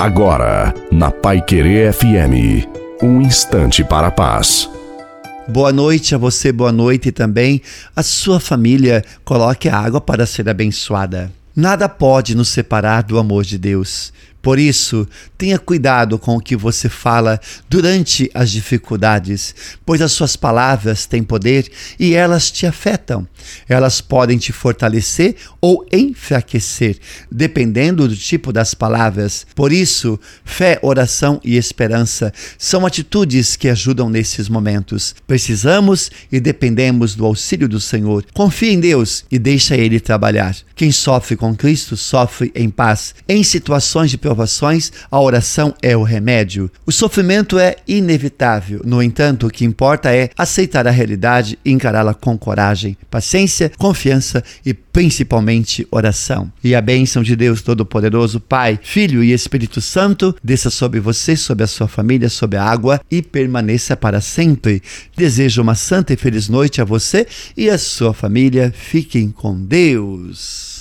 Agora, na Pai Querer FM, um instante para a paz. Boa noite a você, boa noite também a sua família. Coloque a água para ser abençoada. Nada pode nos separar do amor de Deus. Por isso, tenha cuidado com o que você fala durante as dificuldades, pois as suas palavras têm poder e elas te afetam. Elas podem te fortalecer ou enfraquecer, dependendo do tipo das palavras. Por isso, fé, oração e esperança são atitudes que ajudam nesses momentos. Precisamos e dependemos do auxílio do Senhor. Confie em Deus e deixa Ele trabalhar. Quem sofre com Cristo sofre em paz. Em situações de provações, a oração é o remédio. O sofrimento é inevitável. No entanto, o que importa é aceitar a realidade e encará-la com coragem, paciência, confiança e principalmente oração. E a bênção de Deus Todo-Poderoso, Pai, Filho e Espírito Santo, desça sobre você, sobre a sua família, sobre a água e permaneça para sempre. Desejo uma santa e feliz noite a você e a sua família. Fiquem com Deus.